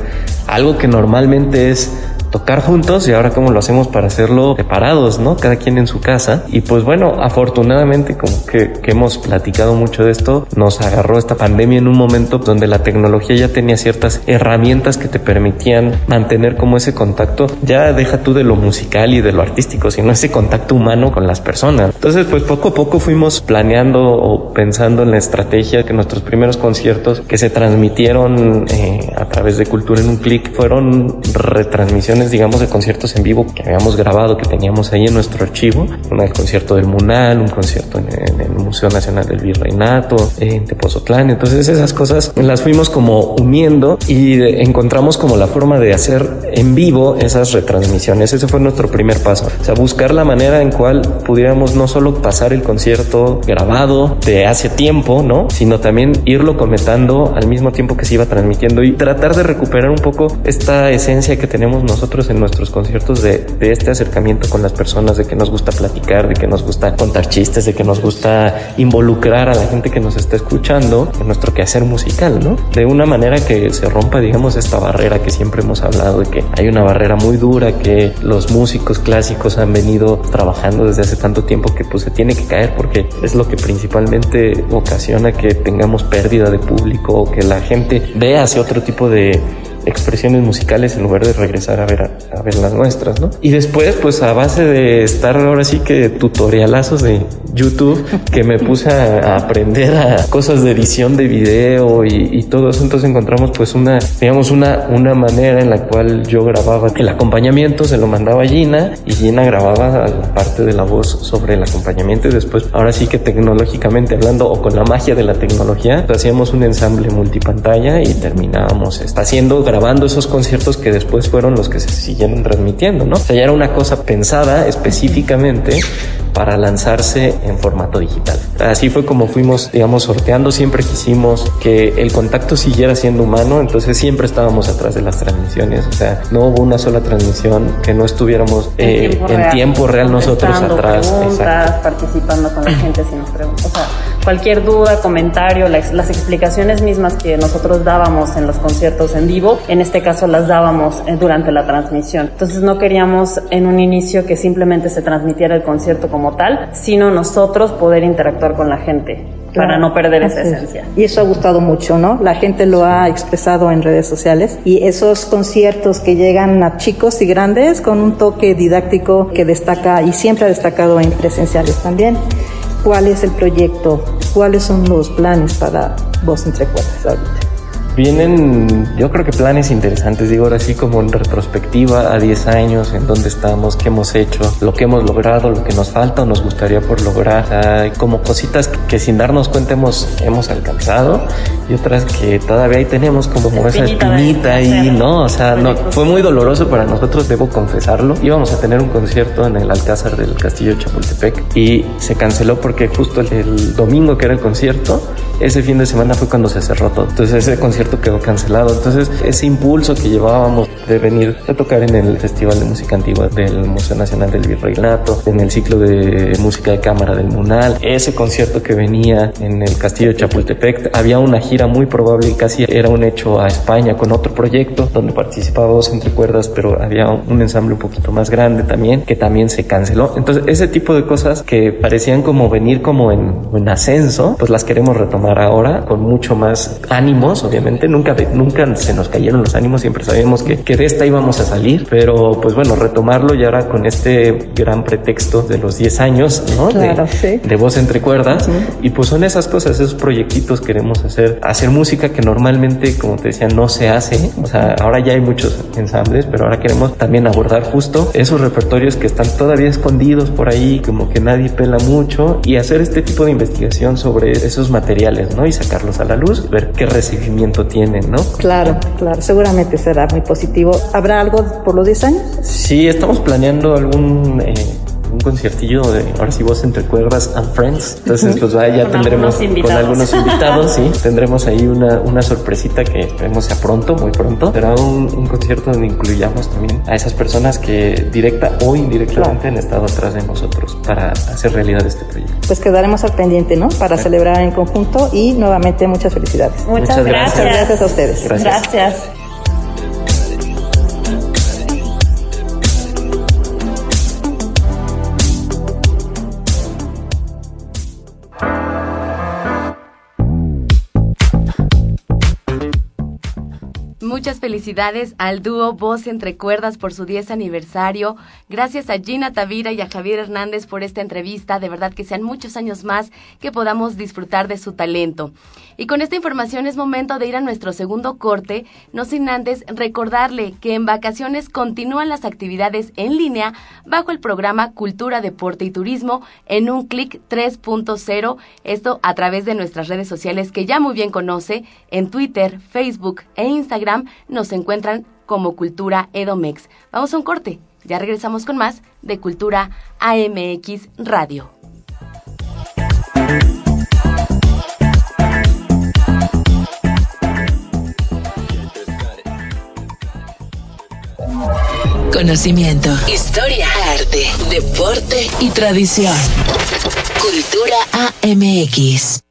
algo que normalmente es tocar juntos y ahora cómo lo hacemos para hacerlo separados, ¿no? Cada quien en su casa. Y pues bueno, afortunadamente como que, que, hemos platicado mucho de esto, nos agarró esta pandemia en un momento donde la tecnología ya tenía ciertas herramientas que te permitían mantener como ese contacto. Ya deja tú de lo musical y de lo artístico, sino ese contacto humano con las personas. Entonces pues poco a poco fuimos planeando o pensando en la estrategia que nuestros primeros conciertos que se transmitieron eh, a través de Cultura en un clic fueron retransmisiones digamos, de conciertos en vivo que habíamos grabado, que teníamos ahí en nuestro archivo. Una del concierto del Munal, un concierto en, en el Museo Nacional del Virreinato, en Tepozotlán. Entonces esas cosas las fuimos como uniendo y encontramos como la forma de hacer en vivo esas retransmisiones. Ese fue nuestro primer paso. O sea, buscar la manera en cual pudiéramos no solo pasar el concierto grabado de hace tiempo, ¿no? Sino también irlo comentando al mismo tiempo que se iba transmitiendo y tratar de recuperar un poco esta esencia que tenemos nosotros en nuestros conciertos de, de, este acercamiento con las personas, de que nos gusta platicar, de que nos gusta contar chistes, de que nos gusta involucrar a la gente que nos está escuchando en nuestro quehacer musical, ¿no? De una manera que se rompa, digamos, esta barrera que siempre hemos hablado, de que hay una barrera muy dura que los músicos clásicos han venido trabajando desde hace tanto tiempo que pues se tiene que caer porque es lo que principalmente ocasiona que tengamos pérdida de público o que la gente vea hacia otro tipo de expresiones musicales en lugar de regresar a ver, a, a, ver las nuestras, ¿no? Y después, pues a base de estar ahora sí que tutorialazos de YouTube, que me puse a, a aprender a cosas de edición de video y, y, todo eso, entonces encontramos pues una, digamos, una, una manera en la cual yo grababa el acompañamiento, se lo mandaba a Gina y Gina grababa la parte de la voz sobre el acompañamiento y después, ahora sí que tecnológicamente hablando o con la magia de la tecnología, pues, hacíamos un ensamble multipantalla y terminábamos haciendo grabando esos conciertos que después fueron los que se siguieron transmitiendo, ¿no? O sea, ya era una cosa pensada específicamente para lanzarse en formato digital. Así fue como fuimos, digamos, sorteando. Siempre quisimos que el contacto siguiera siendo humano, entonces siempre estábamos atrás de las transmisiones. O sea, no hubo una sola transmisión que no estuviéramos eh, en, tiempo, en real, tiempo real nosotros atrás. Preguntas, participando con la gente si nos preguntan. O sea, cualquier duda, comentario, las, las explicaciones mismas que nosotros dábamos en los conciertos en vivo, en este caso las dábamos durante la transmisión. Entonces no queríamos en un inicio que simplemente se transmitiera el concierto como tal, sino nosotros poder interactuar con la gente. Claro, para no perder esa esencia. Y eso ha gustado mucho, ¿no? La gente lo ha expresado en redes sociales y esos conciertos que llegan a chicos y grandes con un toque didáctico que destaca y siempre ha destacado en presenciales también. ¿Cuál es el proyecto? ¿Cuáles son los planes para Voz Entre Cuerdas ahorita? Vienen, yo creo que planes interesantes, digo ahora sí como en retrospectiva a 10 años, en dónde estamos, qué hemos hecho, lo que hemos logrado, lo que nos falta o nos gustaría por lograr, como cositas que, sin darnos cuenta hemos, hemos alcanzado y otras que todavía ahí tenemos como esa espinita ahí, ¿no? O sea, no, fue muy doloroso para nosotros, debo confesarlo. Íbamos a tener un concierto en el Alcázar del Castillo de Chapultepec y se canceló porque justo el domingo que era el concierto, ese fin de semana fue cuando se cerró todo. Entonces ese concierto quedó cancelado. Entonces ese impulso que llevábamos de venir a tocar en el Festival de Música Antigua del Museo Nacional del Virreinato, en el ciclo de música de cámara del Munal, ese concierto que venía en el Castillo de Chapultepec, había una gira muy probable y casi era un hecho a España con otro proyecto donde participábamos entre cuerdas, pero había un ensamble un poquito más grande también que también se canceló. Entonces ese tipo de cosas que parecían como venir como en, en ascenso, pues las queremos retomar ahora con mucho más ánimos, obviamente. Nunca, nunca se nos cayeron los ánimos, siempre sabíamos que, que de esta íbamos a salir, pero pues bueno, retomarlo y ahora con este gran pretexto de los 10 años, ¿no? Claro, de, sí. de voz entre cuerdas. Y pues son esas cosas, esos proyectitos queremos hacer, hacer música que normalmente, como te decía, no se hace. O sea, ahora ya hay muchos ensambles, pero ahora queremos también abordar justo esos repertorios que están todavía escondidos por ahí, como que nadie pela mucho, y hacer este tipo de investigación sobre esos materiales, ¿no? Y sacarlos a la luz, ver qué recibimiento tienen, ¿no? Claro, claro, seguramente será muy positivo. ¿Habrá algo por los 10 años? Sí, estamos planeando algún eh, un conciertillo de ahora sí voz entre cuerdas and friends. Entonces, pues vaya, ya Con tendremos algunos con algunos invitados, sí. Tendremos ahí una, una sorpresita que esperemos sea pronto, muy pronto. Será un, un concierto donde incluyamos también a esas personas que directa o indirectamente han estado atrás de nosotros para hacer realidad este proyecto. Pues quedaremos al pendiente, ¿no? Para celebrar en conjunto y nuevamente muchas felicidades. Muchas, Muchas gracias. Muchas gracias a ustedes. Gracias. Gracias. Muchas felicidades al dúo Voz entre Cuerdas por su 10 aniversario. Gracias a Gina Tavira y a Javier Hernández por esta entrevista. De verdad que sean muchos años más que podamos disfrutar de su talento. Y con esta información es momento de ir a nuestro segundo corte, no sin antes recordarle que en vacaciones continúan las actividades en línea bajo el programa Cultura, Deporte y Turismo en un clic 3.0. Esto a través de nuestras redes sociales que ya muy bien conoce. En Twitter, Facebook e Instagram nos encuentran como Cultura Edomex. Vamos a un corte. Ya regresamos con más de Cultura AMX Radio. Conocimiento, historia, arte, deporte y tradición. Cultura AMX.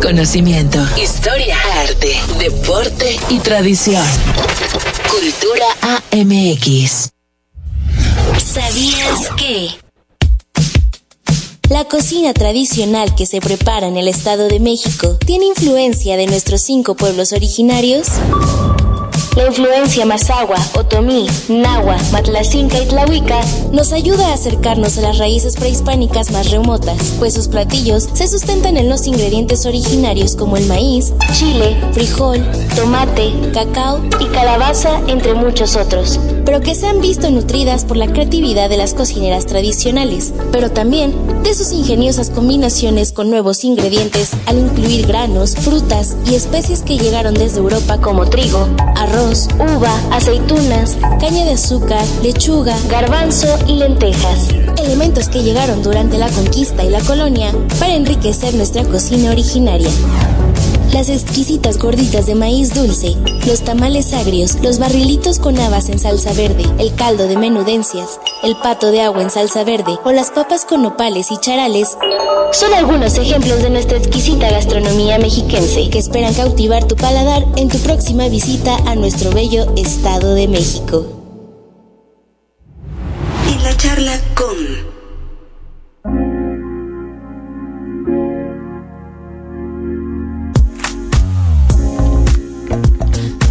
Conocimiento, historia, arte, deporte y tradición. Cultura AMX. ¿Sabías que? La cocina tradicional que se prepara en el Estado de México tiene influencia de nuestros cinco pueblos originarios. La influencia mazahua, otomí, nahua, matlacinca y tlahuica nos ayuda a acercarnos a las raíces prehispánicas más remotas, pues sus platillos se sustentan en los ingredientes originarios como el maíz, chile, frijol, tomate, cacao y calabaza, entre muchos otros, pero que se han visto nutridas por la creatividad de las cocineras tradicionales, pero también de sus ingeniosas combinaciones con nuevos ingredientes al incluir granos, frutas y especies que llegaron desde Europa como trigo, arroz, uva, aceitunas, caña de azúcar, lechuga, garbanzo y lentejas. Elementos que llegaron durante la conquista y la colonia para enriquecer nuestra cocina originaria las exquisitas gorditas de maíz dulce, los tamales agrios, los barrilitos con habas en salsa verde, el caldo de menudencias, el pato de agua en salsa verde o las papas con nopales y charales son algunos ejemplos de nuestra exquisita gastronomía mexiquense que esperan cautivar tu paladar en tu próxima visita a nuestro bello Estado de México.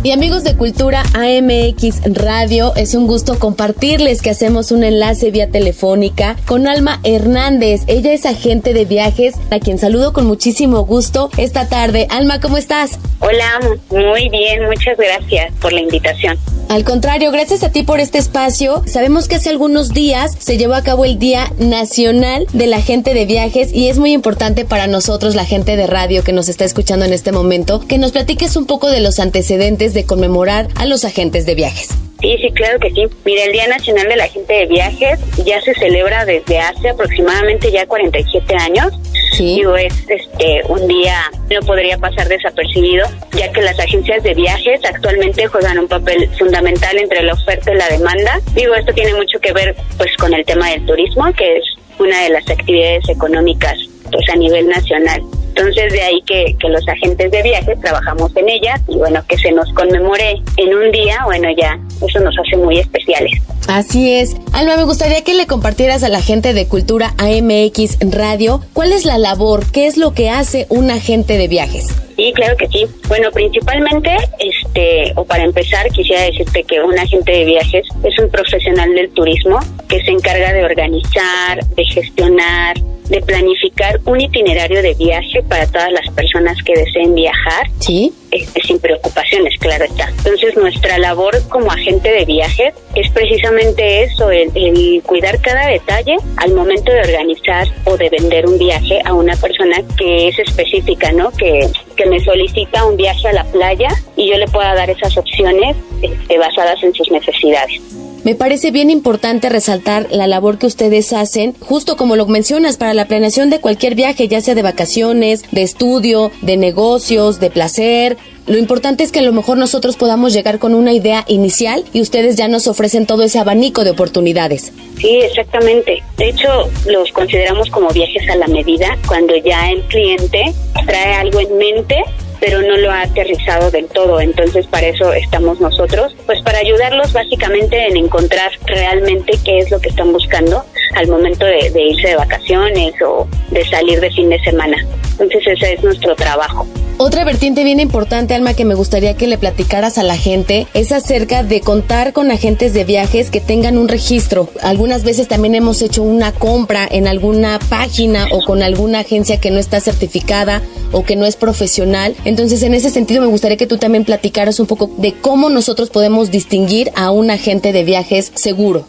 Y amigos de Cultura AMX Radio, es un gusto compartirles que hacemos un enlace vía telefónica con Alma Hernández. Ella es agente de viajes, a quien saludo con muchísimo gusto esta tarde. Alma, ¿cómo estás? Hola, muy bien, muchas gracias por la invitación. Al contrario, gracias a ti por este espacio. Sabemos que hace algunos días se llevó a cabo el Día Nacional de la Gente de Viajes y es muy importante para nosotros, la gente de radio que nos está escuchando en este momento, que nos platiques un poco de los antecedentes de conmemorar a los agentes de viajes. Sí, sí, claro que sí. Mira, el Día Nacional de la Gente de Viajes ya se celebra desde hace aproximadamente ya 47 años. Sí. Digo, es este, un día no podría pasar desapercibido, ya que las agencias de viajes actualmente juegan un papel fundamental entre la oferta y la demanda. Digo, esto tiene mucho que ver pues con el tema del turismo, que es una de las actividades económicas pues a nivel nacional. Entonces de ahí que, que, los agentes de viajes trabajamos en ellas y bueno, que se nos conmemore en un día, bueno ya, eso nos hace muy especiales. Así es. Alma, me gustaría que le compartieras a la gente de Cultura AMX Radio cuál es la labor, qué es lo que hace un agente de viajes. Sí, claro que sí. Bueno, principalmente, este, o para empezar, quisiera decirte que un agente de viajes es un profesional del turismo que se encarga de organizar, de gestionar, de planificar un itinerario de viaje para todas las personas que deseen viajar. Sí. Este, sin preocupaciones, claro está. Entonces, nuestra labor como agente de viajes es precisamente eso, el, el, cuidar cada detalle al momento de organizar o de vender un viaje a una persona que es específica, ¿no? Que, que me solicita un viaje a la playa y yo le pueda dar esas opciones este, basadas en sus necesidades. Me parece bien importante resaltar la labor que ustedes hacen, justo como lo mencionas, para la planeación de cualquier viaje, ya sea de vacaciones, de estudio, de negocios, de placer. Lo importante es que a lo mejor nosotros podamos llegar con una idea inicial y ustedes ya nos ofrecen todo ese abanico de oportunidades. Sí, exactamente. De hecho, los consideramos como viajes a la medida cuando ya el cliente trae algo en mente pero no lo ha aterrizado del todo. Entonces, para eso estamos nosotros, pues para ayudarlos básicamente en encontrar realmente qué es lo que están buscando al momento de, de irse de vacaciones o de salir de fin de semana. Entonces, ese es nuestro trabajo. Otra vertiente bien importante, Alma, que me gustaría que le platicaras a la gente es acerca de contar con agentes de viajes que tengan un registro. Algunas veces también hemos hecho una compra en alguna página o con alguna agencia que no está certificada o que no es profesional. Entonces, en ese sentido, me gustaría que tú también platicaras un poco de cómo nosotros podemos distinguir a un agente de viajes seguro.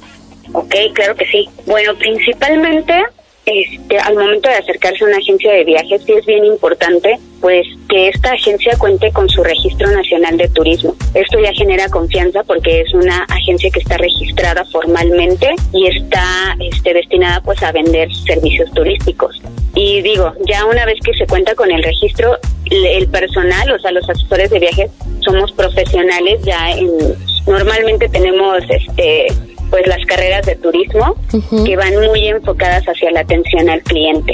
Ok, claro que sí. Bueno, principalmente este, al momento de acercarse a una agencia de viajes, sí es bien importante, pues, que esta agencia cuente con su registro nacional de turismo. Esto ya genera confianza porque es una agencia que está registrada formalmente y está este, destinada, pues, a vender servicios turísticos. Y digo, ya una vez que se cuenta con el registro, el personal, o sea, los asesores de viajes, somos profesionales ya en, normalmente tenemos, este, pues las carreras de turismo que van muy enfocadas hacia la atención al cliente.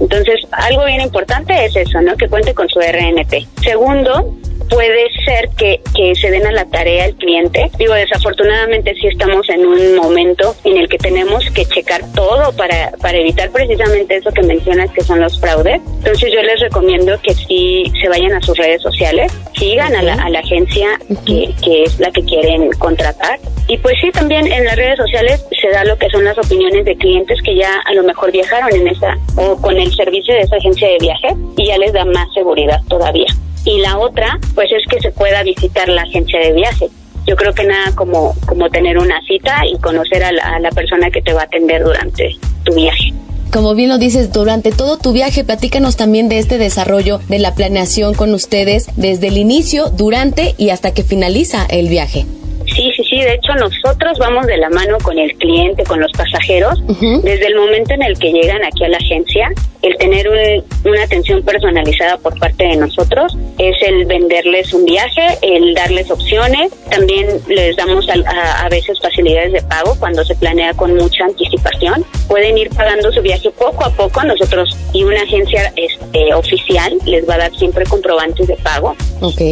Entonces, algo bien importante es eso, ¿no? Que cuente con su RNT. Segundo, puede ser que, que se den a la tarea el cliente. Digo, desafortunadamente sí estamos en un momento en el que tenemos que checar todo para, para evitar precisamente eso que mencionas que son los fraudes. Entonces yo les recomiendo que sí se vayan a sus redes sociales, sigan a, la, a la agencia que, que es la que quieren contratar. Y pues sí, también en las redes sociales se da lo que son las opiniones de clientes que ya a lo mejor viajaron en esa o con el servicio de esa agencia de viaje y ya les da más seguridad todavía. Y la otra, pues es que se pueda visitar la agencia de viaje. Yo creo que nada como, como tener una cita y conocer a la, a la persona que te va a atender durante tu viaje. Como bien lo dices, durante todo tu viaje, platícanos también de este desarrollo de la planeación con ustedes desde el inicio, durante y hasta que finaliza el viaje. Sí, sí, sí. De hecho, nosotros vamos de la mano con el cliente, con los pasajeros, desde el momento en el que llegan aquí a la agencia. El tener un- una atención personalizada por parte de nosotros es el venderles un viaje, el darles opciones. También les damos al- a, a veces facilidades de pago cuando se planea con mucha anticipación. Pueden ir pagando su viaje poco a poco. Nosotros y una agencia este, oficial les va a dar siempre comprobantes de pago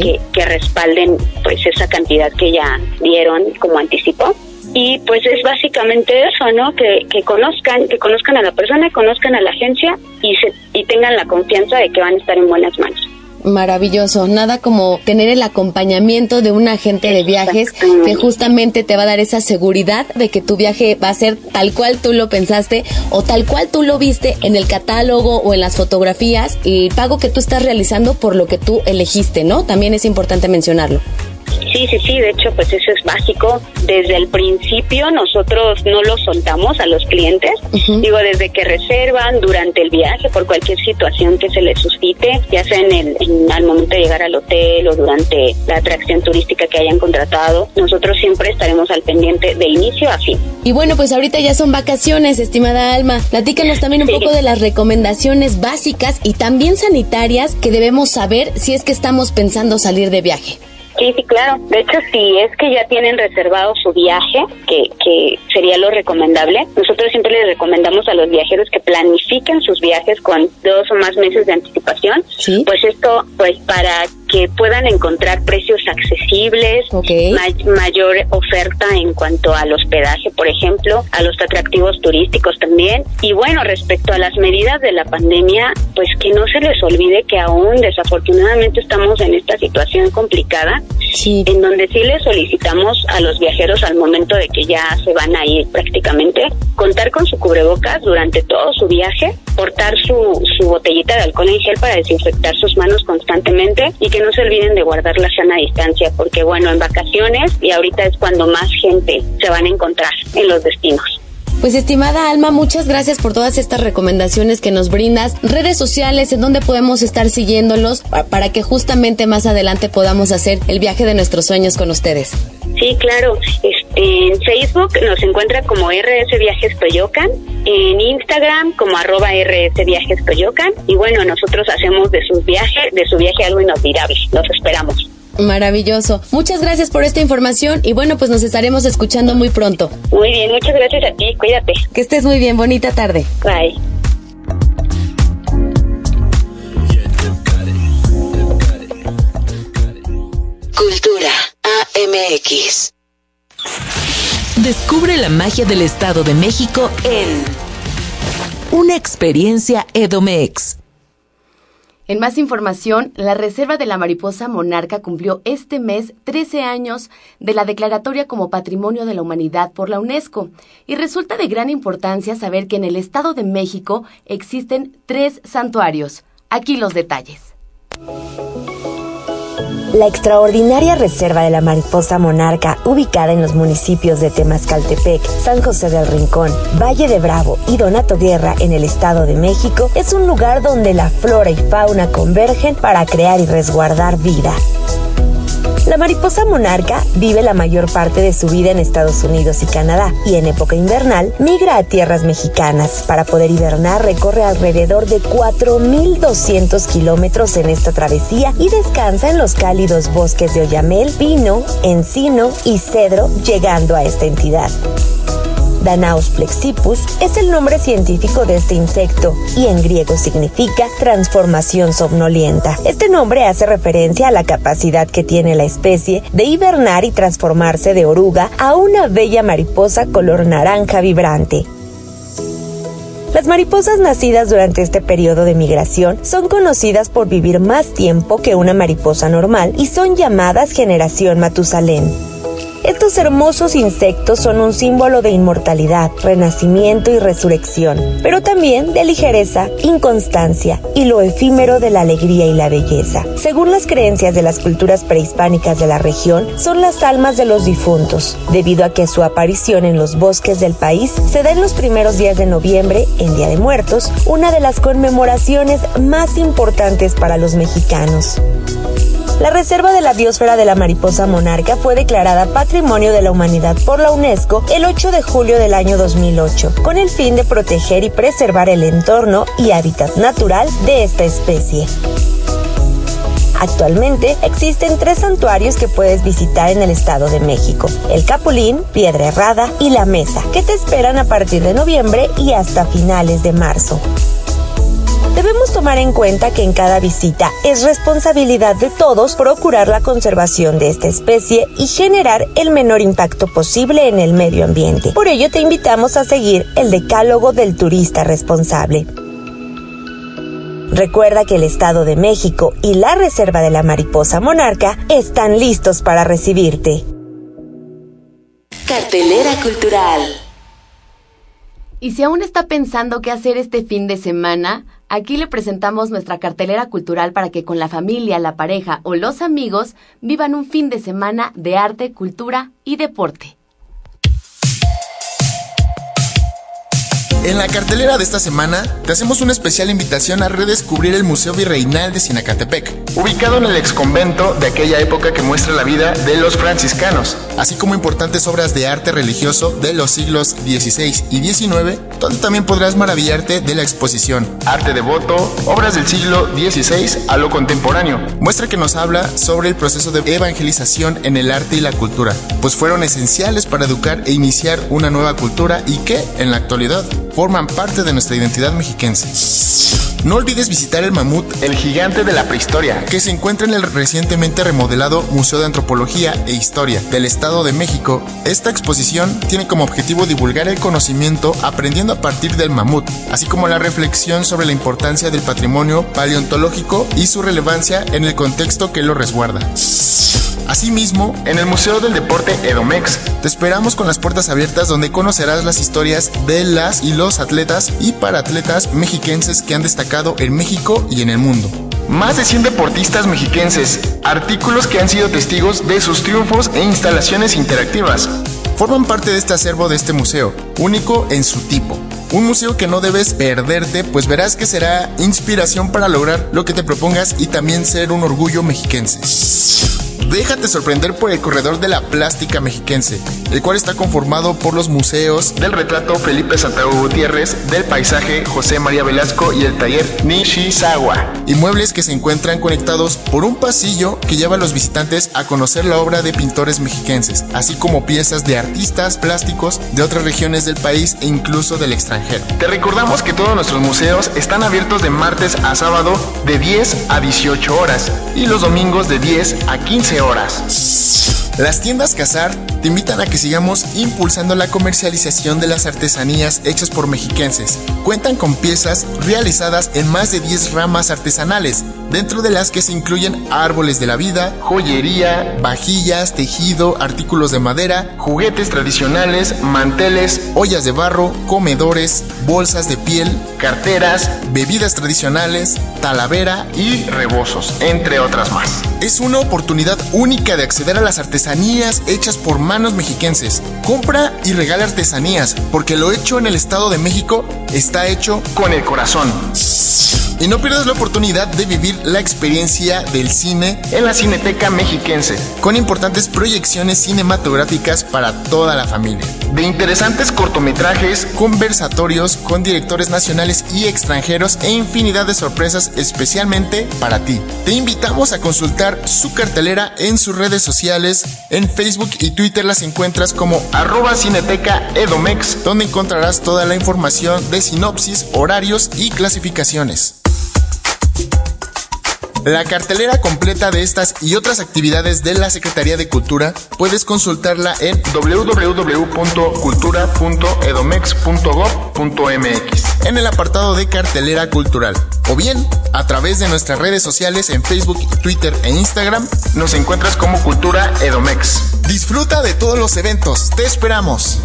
que, que respalden pues esa cantidad que ya dieron como anticipo. Y pues es básicamente eso, ¿no? Que, que conozcan, que conozcan a la persona, conozcan a la agencia y se, y tengan la confianza de que van a estar en buenas manos. Maravilloso, nada como tener el acompañamiento de un agente de viajes que justamente te va a dar esa seguridad de que tu viaje va a ser tal cual tú lo pensaste o tal cual tú lo viste en el catálogo o en las fotografías, el pago que tú estás realizando por lo que tú elegiste, ¿no? También es importante mencionarlo. Sí, sí, sí, de hecho, pues eso es básico. Desde el principio nosotros no lo soltamos a los clientes. Digo, desde que reservan, durante el viaje, por cualquier situación que se les suscite, ya sea en el, en- al momento de llegar al hotel o durante la atracción turística que hayan contratado, nosotros siempre estaremos al pendiente de inicio a fin. Y bueno, pues ahorita ya son vacaciones, estimada Alma. Platícanos también un poco de las recomendaciones básicas y también sanitarias que debemos saber si es que estamos pensando salir de viaje. Sí, sí, claro. De hecho, si es que ya tienen reservado su viaje, que, que sería lo recomendable, nosotros siempre les recomendamos a los viajeros que planifiquen sus viajes con dos o más meses de anticipación. Pues esto, pues para que puedan encontrar precios accesibles, ma- mayor oferta en cuanto al hospedaje, por ejemplo, a los atractivos turísticos también. Y bueno, respecto a las medidas de la pandemia, pues que no se les olvide que aún desafortunadamente estamos en esta situación complicada, en donde sí les solicitamos a los viajeros al momento de que ya se van a ir prácticamente, contar con su cubrebocas durante todo su viaje, portar su, su botellita de alcohol en gel para desinfectar sus manos constantemente y que no se olviden de guardar la sana distancia, porque bueno, en vacaciones y ahorita es cuando más gente se van a encontrar en los destinos. Pues estimada Alma, muchas gracias por todas estas recomendaciones que nos brindas. Redes sociales en donde podemos estar siguiéndolos pa- para que justamente más adelante podamos hacer el viaje de nuestros sueños con ustedes. Sí, claro. Este, en Facebook nos encuentra como RS Viajes Toyocan, en Instagram como arroba RS Viajes Toyocan y bueno, nosotros hacemos de su viaje, de su viaje algo inolvidable. Los esperamos. Maravilloso. Muchas gracias por esta información y bueno, pues nos estaremos escuchando muy pronto. Muy bien, muchas gracias a ti. Cuídate. Que estés muy bien. Bonita tarde. Bye. Cultura AMX. Descubre la magia del Estado de México en Una experiencia Edomex. En más información, la Reserva de la Mariposa Monarca cumplió este mes 13 años de la declaratoria como Patrimonio de la Humanidad por la UNESCO y resulta de gran importancia saber que en el Estado de México existen tres santuarios. Aquí los detalles. La extraordinaria reserva de la mariposa monarca, ubicada en los municipios de Temascaltepec, San José del Rincón, Valle de Bravo y Donato Guerra en el Estado de México, es un lugar donde la flora y fauna convergen para crear y resguardar vida. La mariposa monarca vive la mayor parte de su vida en Estados Unidos y Canadá y en época invernal migra a tierras mexicanas. Para poder hibernar recorre alrededor de 4.200 kilómetros en esta travesía y descansa en los cálidos bosques de Oyamel, pino, encino y cedro llegando a esta entidad. Danaus flexipus es el nombre científico de este insecto y en griego significa transformación somnolienta. Este nombre hace referencia a la capacidad que tiene la especie de hibernar y transformarse de oruga a una bella mariposa color naranja vibrante. Las mariposas nacidas durante este periodo de migración son conocidas por vivir más tiempo que una mariposa normal y son llamadas generación Matusalén. Estos hermosos insectos son un símbolo de inmortalidad, renacimiento y resurrección, pero también de ligereza, inconstancia y lo efímero de la alegría y la belleza. Según las creencias de las culturas prehispánicas de la región, son las almas de los difuntos, debido a que su aparición en los bosques del país se da en los primeros días de noviembre, en Día de Muertos, una de las conmemoraciones más importantes para los mexicanos. La Reserva de la Biosfera de la Mariposa Monarca fue declarada Patrimonio de la Humanidad por la UNESCO el 8 de julio del año 2008, con el fin de proteger y preservar el entorno y hábitat natural de esta especie. Actualmente existen tres santuarios que puedes visitar en el Estado de México, el Capulín, Piedra Errada y La Mesa, que te esperan a partir de noviembre y hasta finales de marzo. Debemos tomar en cuenta que en cada visita es responsabilidad de todos procurar la conservación de esta especie y generar el menor impacto posible en el medio ambiente. Por ello te invitamos a seguir el decálogo del turista responsable. Recuerda que el Estado de México y la Reserva de la Mariposa Monarca están listos para recibirte. Cartelera Cultural. Y si aún está pensando qué hacer este fin de semana, aquí le presentamos nuestra cartelera cultural para que con la familia, la pareja o los amigos vivan un fin de semana de arte, cultura y deporte. En la cartelera de esta semana te hacemos una especial invitación a redescubrir el Museo Virreinal de Sinacatepec, ubicado en el exconvento de aquella época que muestra la vida de los franciscanos, así como importantes obras de arte religioso de los siglos XVI y XIX, donde también podrás maravillarte de la exposición Arte devoto, obras del siglo XVI a lo contemporáneo. Muestra que nos habla sobre el proceso de evangelización en el arte y la cultura, pues fueron esenciales para educar e iniciar una nueva cultura y que, en la actualidad, forman parte de nuestra identidad mexiquense. No olvides visitar el mamut, el gigante de la prehistoria, que se encuentra en el recientemente remodelado Museo de Antropología e Historia del Estado de México. Esta exposición tiene como objetivo divulgar el conocimiento aprendiendo a partir del mamut, así como la reflexión sobre la importancia del patrimonio paleontológico y su relevancia en el contexto que lo resguarda. Asimismo, en el Museo del Deporte Edomex, te esperamos con las puertas abiertas donde conocerás las historias de las y los atletas y paratletas mexiquenses que han destacado en México y en el mundo. Más de 100 deportistas mexiquenses, artículos que han sido testigos de sus triunfos e instalaciones interactivas. Forman parte de este acervo de este museo, único en su tipo. Un museo que no debes perderte, pues verás que será inspiración para lograr lo que te propongas y también ser un orgullo mexiquense. Déjate sorprender por el corredor de la plástica mexiquense, el cual está conformado por los museos del retrato Felipe Santiago Gutiérrez, del paisaje José María Velasco y el taller Nishizawa, y muebles que se encuentran conectados por un pasillo que lleva a los visitantes a conocer la obra de pintores mexiquenses, así como piezas de artistas plásticos de otras regiones del país e incluso del extranjero. Te recordamos que todos nuestros museos están abiertos de martes a sábado de 10 a 18 horas y los domingos de 10 a 15 horas. Las tiendas Cazar te invitan a que sigamos impulsando la comercialización de las artesanías hechas por mexiquenses. Cuentan con piezas realizadas en más de 10 ramas artesanales, dentro de las que se incluyen árboles de la vida, joyería, vajillas, tejido, artículos de madera, juguetes tradicionales, manteles, ollas de barro, comedores, bolsas de piel, carteras, bebidas tradicionales, talavera y rebozos, entre otras más. Es una oportunidad única de acceder a las artesanías hechas por manos mexiquenses. Compra y regala artesanías, porque lo hecho en el Estado de México está hecho con el corazón. Y no pierdas la oportunidad de vivir la experiencia del cine en la Cineteca Mexiquense, con importantes proyecciones cinematográficas para toda la familia. De interesantes cortometrajes, conversatorios con directores nacionales y extranjeros e infinidad de sorpresas especialmente para ti. Te invitamos a consultar su cartelera en sus redes sociales. En Facebook y Las encuentras como arroba cineteca edomex, donde encontrarás toda la información de sinopsis, horarios y clasificaciones. La cartelera completa de estas y otras actividades de la Secretaría de Cultura puedes consultarla en www.cultura.edomex.gov.mx en el apartado de cartelera cultural o bien a través de nuestras redes sociales en Facebook, Twitter e Instagram nos encuentras como Cultura Edomex. Disfruta de todos los eventos, te esperamos.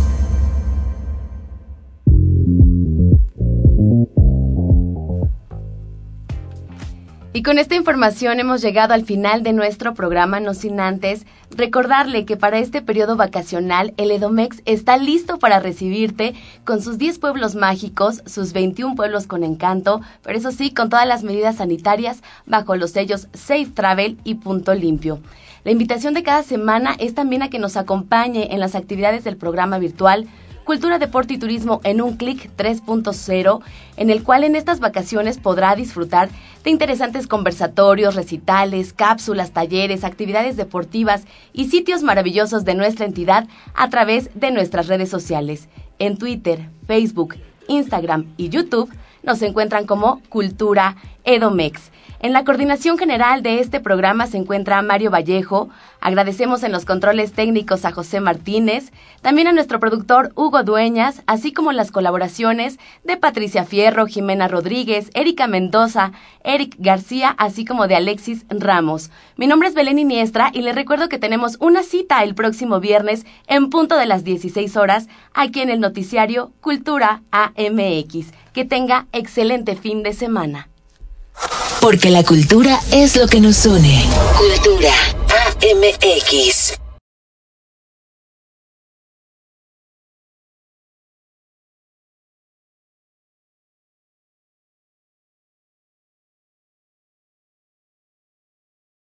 Y con esta información hemos llegado al final de nuestro programa, no sin antes recordarle que para este periodo vacacional el Edomex está listo para recibirte con sus 10 pueblos mágicos, sus 21 pueblos con encanto, pero eso sí, con todas las medidas sanitarias bajo los sellos Safe Travel y Punto Limpio. La invitación de cada semana es también a que nos acompañe en las actividades del programa virtual Cultura, Deporte y Turismo en un clic 3.0, en el cual en estas vacaciones podrá disfrutar de interesantes conversatorios, recitales, cápsulas, talleres, actividades deportivas y sitios maravillosos de nuestra entidad a través de nuestras redes sociales. En Twitter, Facebook, Instagram y YouTube nos encuentran como Cultura Edomex. En la coordinación general de este programa se encuentra Mario Vallejo. Agradecemos en los controles técnicos a José Martínez, también a nuestro productor Hugo Dueñas, así como las colaboraciones de Patricia Fierro, Jimena Rodríguez, Erika Mendoza, Eric García, así como de Alexis Ramos. Mi nombre es Belén Iniestra y les recuerdo que tenemos una cita el próximo viernes en punto de las 16 horas aquí en el noticiario Cultura AMX. Que tenga excelente fin de semana. Porque la cultura es lo que nos une. Cultura AMX.